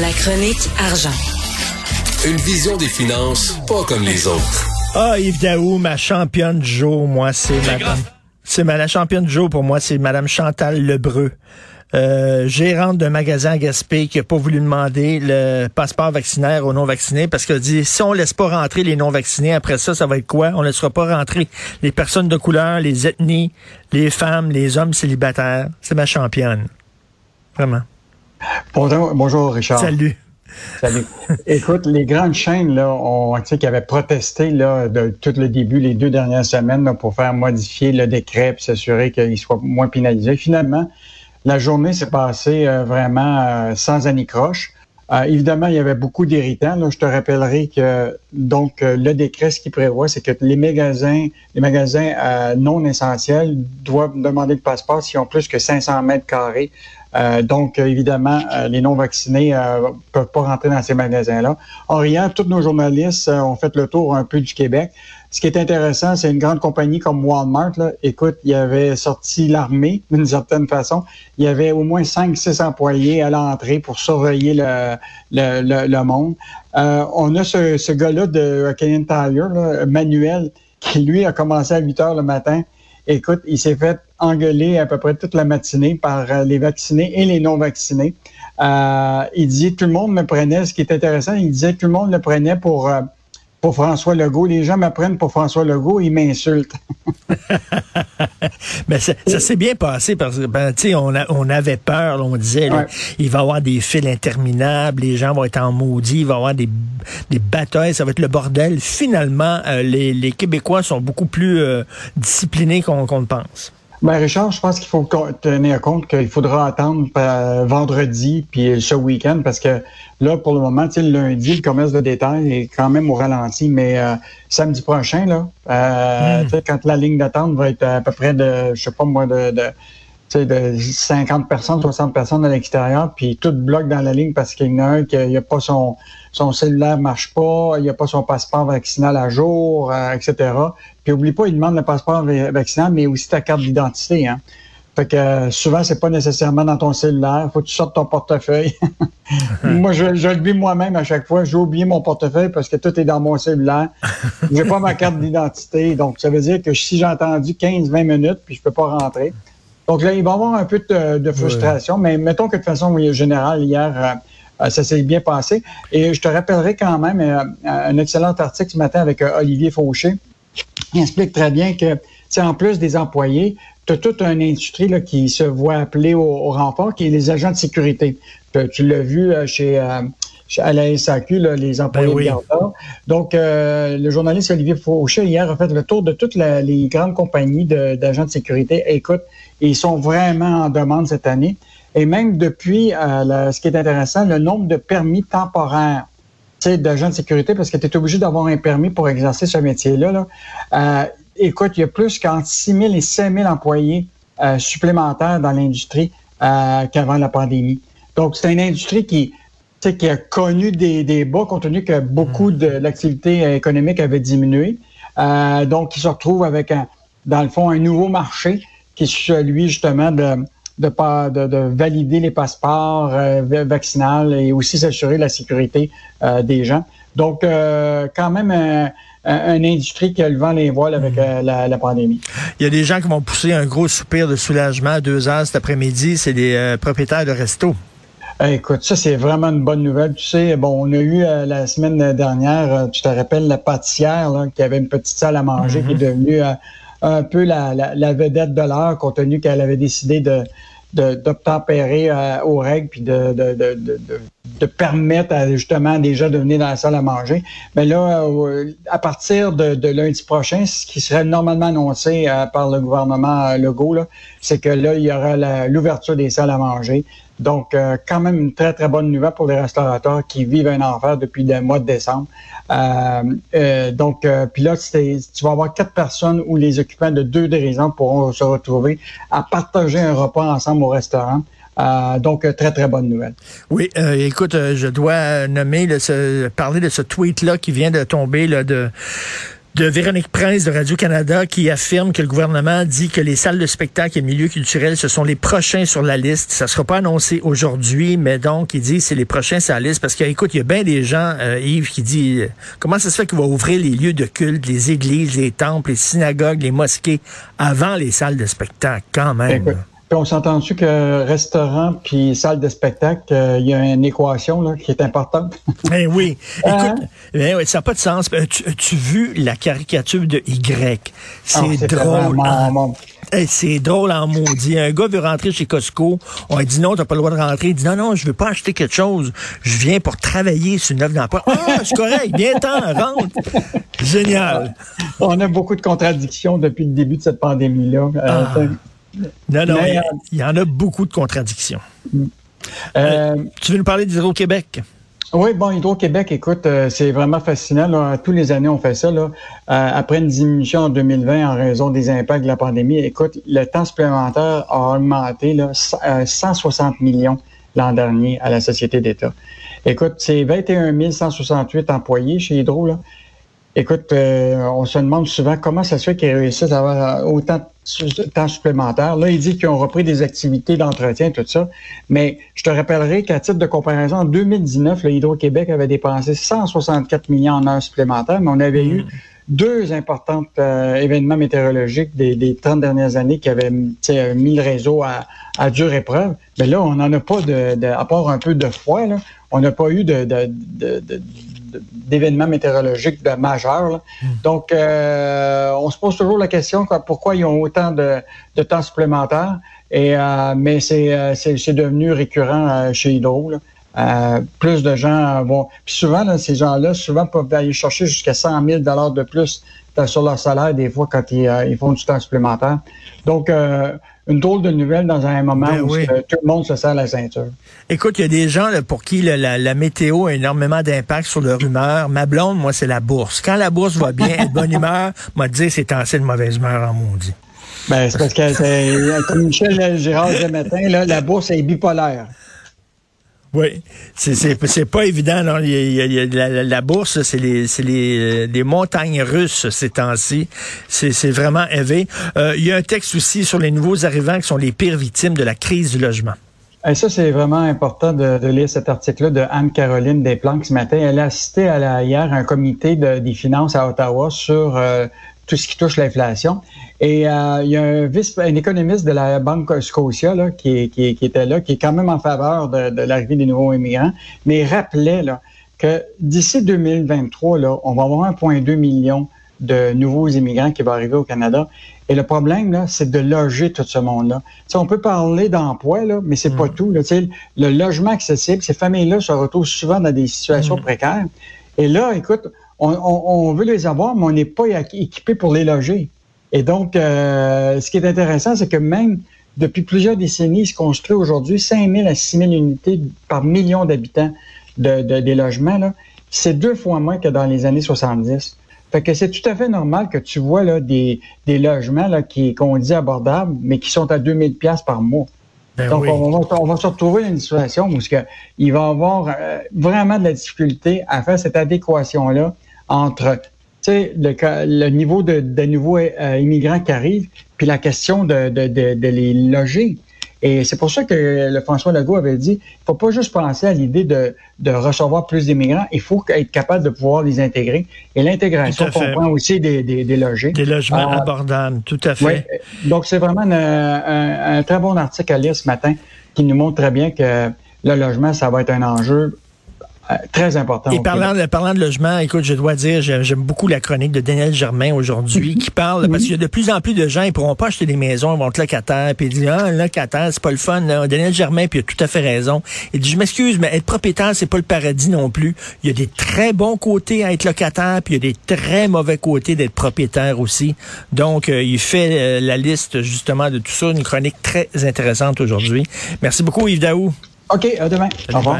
La chronique argent. Une vision des finances pas comme les autres. Ah, Yves Daou, ma championne du jour, moi, c'est madame. C'est ma la championne du jour pour moi, c'est madame Chantal Lebreu. Euh, gérante d'un magasin à Gaspé qui a pas voulu demander le passeport vaccinaire aux non-vaccinés parce qu'elle dit si on laisse pas rentrer les non-vaccinés, après ça, ça va être quoi? On ne laissera pas rentrer les personnes de couleur, les ethnies, les femmes, les hommes célibataires. C'est ma championne. Vraiment. Bonjour, bonjour Richard. Salut. Salut. Écoute, les grandes chaînes là, ont, qui avaient protesté là, de tout le début, les deux dernières semaines, là, pour faire modifier le décret et s'assurer qu'il soit moins pénalisé. Finalement, la journée s'est passée euh, vraiment euh, sans anicroche. Euh, évidemment, il y avait beaucoup d'irritants. Je te rappellerai que donc le décret, ce qui prévoit, c'est que les magasins, les magasins non essentiels doivent demander le passeport s'ils ont plus que 500 mètres carrés. Donc, évidemment, les non-vaccinés ne peuvent pas rentrer dans ces magasins-là. En rien, tous nos journalistes ont fait le tour un peu du Québec. Ce qui est intéressant, c'est une grande compagnie comme Walmart. Là. Écoute, il y avait sorti l'armée d'une certaine façon. Il y avait au moins 5-6 employés à l'entrée pour surveiller le, le, le, monde. Euh, on a ce, ce gars-là de Canadian Tire, là, Manuel, qui lui a commencé à 8 heures le matin. Écoute, il s'est fait engueuler à peu près toute la matinée par euh, les vaccinés et les non-vaccinés. Euh, il disait tout le monde me prenait, ce qui est intéressant, il disait tout le monde le prenait pour euh, pour François Legault. Les gens m'apprennent pour François Legault, ils m'insultent. Mais ça, s'est bien passé parce que ben, on, on avait peur, on disait il va y avoir des fils interminables, les gens vont être en maudit, il va y avoir des, des batailles, ça va être le bordel. Finalement, euh, les, les, Québécois sont beaucoup plus disciplinés qu'on le pense. Ben Richard, je pense qu'il faut tenir compte qu'il faudra attendre euh, vendredi puis ce week-end parce que là, pour le moment, le lundi, le commerce de détail est quand même au ralenti, mais euh, samedi prochain, là, euh, hmm. quand la ligne d'attente va être à peu près de, je sais pas moi, de, de de 50 personnes, 60 personnes à l'extérieur, puis tout bloque dans la ligne parce qu'il y en a un qui n'a pas son, son cellulaire marche pas, il a pas son passeport vaccinal à jour, euh, etc. Puis oublie pas, il demande le passeport vaccinal, mais aussi ta carte d'identité. Hein. Fait que euh, souvent, c'est pas nécessairement dans ton cellulaire. Faut que tu sortes ton portefeuille. moi, je, je le vis moi-même à chaque fois. J'ai oublié mon portefeuille parce que tout est dans mon cellulaire. J'ai pas ma carte d'identité. Donc, ça veut dire que si j'ai attendu 15-20 minutes, puis je peux pas rentrer, donc là, il va y avoir un peu de, frustration, mais mettons que de façon générale, hier, euh, euh, ça s'est bien passé. Et je te rappellerai quand même euh, un excellent article ce matin avec Olivier Fauché. Il explique très bien que, en plus des employés, tu as toute une industrie là, qui se voit appeler au, renfort, qui est les agents de sécurité. Tu, l'as vu chez à la SAQ, les employés ben de Donc, le journaliste Olivier Fauché, hier, a fait le tour de toutes les grandes compagnies d'agents de, sécurité. écoute, ils sont vraiment en demande cette année. Et même depuis, euh, ce qui est intéressant, le nombre de permis temporaires d'agents de sécurité, parce que tu es obligé d'avoir un permis pour exercer ce métier-là. Euh, écoute, il y a plus qu'entre 6 000 et 7 000 employés euh, supplémentaires dans l'industrie qu'avant la pandémie. Donc, c'est une industrie qui, qui a connu des, des bas, compte tenu que beaucoup de l'activité économique avait diminué. donc, ils se retrouvent avec, un, dans le fond, un nouveau marché qui est celui justement de de, de, de valider les passeports euh, vaccinaux et aussi s'assurer la sécurité euh, des gens. Donc, euh, quand même, un, une industrie qui a le vent les voiles avec mhm. la, la, pandémie. Il y a des gens qui vont pousser un gros soupir de soulagement à deux heures cet après-midi. C'est des propriétaires de restos. Écoute, ça, c'est vraiment une bonne nouvelle. Tu sais, bon, on a eu la semaine dernière, tu te rappelles, la pâtissière là, qui avait une petite salle à manger qui est mhm. devenue un peu la, la, vedette de l'heure, compte tenu qu'elle avait décidé de d'obtempérer euh, aux règles puis de, de, de, de, permettre à, justement déjà de venir dans la salle à manger. Mais là, euh, à partir de, lundi prochain, ce qui serait normalement annoncé euh, par le gouvernement Legault, c'est que là, il y aura l'ouverture des salles à manger. Donc, quand même une très, très bonne nouvelle pour les restaurateurs qui vivent un enfer depuis le mois de décembre. Euh, euh, donc, euh, puis là, tu vas avoir quatre personnes où les occupants de deux dirigeants pourront se retrouver à partager un repas ensemble au restaurant. donc, très, très bonne nouvelle. Oui, écoute, je dois nommer, le, parler de ce tweet-là qui vient de tomber là, de de Véronique Prince de Radio-Canada qui affirme que le gouvernement dit que les salles de spectacle et milieux culturels, ce sont les prochains sur la liste. Ça sera pas annoncé aujourd'hui, mais donc, il dit c'est les prochains sur la liste parce qu'écoute, il y a bien des gens, euh, Yves, qui dit euh, comment ça se fait qu'il va ouvrir les lieux de culte, les églises, les temples, les synagogues, les mosquées avant les salles de spectacle, quand même on s'entend-tu que restaurant puis salle de spectacle, euh, il y a une équation là, qui est importante? ben oui. Hein? Écoute, ben oui, ça n'a pas de sens. Tu as vu la caricature de Y? C'est ah, drôle. c'est drôle en maudit. Un gars veut rentrer chez Costco. On a dit non, t'as pas le droit de rentrer. Il dit non, non, je veux pas acheter quelque chose. Je viens pour travailler sur une œuvre d'emploi. Ah, c'est correct, bien temps, rentre. Génial. On a beaucoup de contradictions depuis le début de cette pandémie-là. Euh, Non, non, il y, en a beaucoup de contradictions. Mm. Euh, tu veux nous parler d'Hydro-Québec? Oui, bon, Hydro-Québec, écoute, euh, c'est vraiment fascinant. Tous les années, on fait ça. Là. Euh, après une diminution en 2020 en raison des impacts de la pandémie, écoute, le temps supplémentaire a augmenté là, 160 millions l'an dernier à la Société d'État. Écoute, c'est 21 168 employés chez Hydro. Là. Écoute, on se demande souvent comment ça se fait qu'ils réussissent à avoir autant de temps supplémentaire. Là, il dit qu'ils ont repris des activités d'entretien, tout ça. Mais je te rappellerai qu'à titre de comparaison, en 2019, le Hydro-Québec avait dépensé 164 millions en heures supplémentaires, mais on avait eu mm. deux importants euh, événements météorologiques des, des 30 dernières années qui avaient mis le réseau à, à dure épreuve. Mais là, on n'en a pas de, de, à part un peu de froid, là, on n'a pas eu de, de, de d'événements météorologiques de majeurs. Hmm. Donc, euh, on se pose toujours la question pourquoi ils ont autant de, temps supplémentaire. Et euh, mais euh, c'est c'est devenu récurrent chez Hydro. plus de gens vont. Puis souvent, ces gens-là, souvent peuvent aller chercher jusqu'à 100 000 dollars de plus sur leur salaire des fois quand ils, ils font du temps supplémentaire. Donc, une drôle de nouvelle dans un moment ben où tout le monde se serre la ceinture. Écoute, il y a des gens pour qui la, météo a énormément d'impact sur leur humeur. Ma blonde, moi, c'est la bourse. Quand la bourse va bien, elle de bonne humeur, m'a dit c'est assez de mauvaise humeur en maudit. Ben, c'est parce que, comme Michel Gérard le matin, là, la bourse est bipolaire. Oui, c'est pas évident. Non. la, bourse, c'est les, les, les, montagnes russes ces temps-ci. C'est vraiment élevé. Euh, il y a un texte aussi sur les nouveaux arrivants qui sont les pires victimes de la crise du logement. Et ça, c'est vraiment important de, lire cet article-là de Anne-Caroline Desplanques ce matin. Elle a assisté hier à un comité des finances à Ottawa sur euh, tout ce qui touche l'inflation. Et euh, il y a un, vice, un économiste de la Banque Scotia là, qui, qui, qui, était là, qui est quand même en faveur de, de l'arrivée des nouveaux immigrants, mais il rappelait là, que d'ici 2023, là, on va avoir 1,2 million de nouveaux immigrants qui vont arriver au Canada. Et le problème, là, c'est de loger tout ce monde-là. on peut parler d'emploi, là, mais c'est pas mm. tout. Là. Le logement accessible, ces familles-là se retrouvent souvent dans des situations mm. précaires. Et là, écoute, on, veut les avoir, mais on n'est pas équipé pour les loger. Et donc, euh, ce qui est intéressant, c'est que même depuis plusieurs décennies, il se construit aujourd'hui 5 000 à 6 000 unités par million d'habitants de, des logements. C'est deux fois moins que dans les années 70. Fait que c'est tout à fait normal que tu vois là, des, logements là, qui qu'on dit abordables, mais qui sont à 2000 pièces par mois. Ben Donc, on, va, on, va, se retrouver dans une situation où il va avoir euh, vraiment de la difficulté à faire cette adéquation-là entre le, le niveau de, de nouveaux euh, immigrants qui arrivent, puis la question de, de, de les loger. Et c'est pour ça que le François Legault avait dit, il faut pas juste penser à l'idée de, de recevoir plus d'immigrants, il faut être capable de pouvoir les intégrer. Et l'intégration comprend aussi des, des, des logés. Des logements ah. abordables, tout à fait. Donc, c'est vraiment un, un, très bon article à lire ce matin qui nous montre très bien que le logement, ça va être un enjeu euh, très important. Et parlant de, parlant de logement, écoute, je dois dire, j'aime beaucoup la chronique de Daniel Germain aujourd'hui qui parle, parce qu'il y a de plus en plus de gens, ils pourront pas acheter des maisons, ils vont être locataires, puis ils disent, ah, locataire, c'est pas le fun. Daniel Germain, puis il a tout à fait raison. Il dit, je m'excuse, mais être propriétaire, c'est pas le paradis non plus. Il y a des très bons côtés à être locataire, puis il y a des très mauvais côtés d'être propriétaire aussi. Donc, euh, il fait euh, la liste, justement, de tout ça, une chronique très intéressante aujourd'hui. Merci beaucoup, Yves Daou. OK, à demain. Au revoir.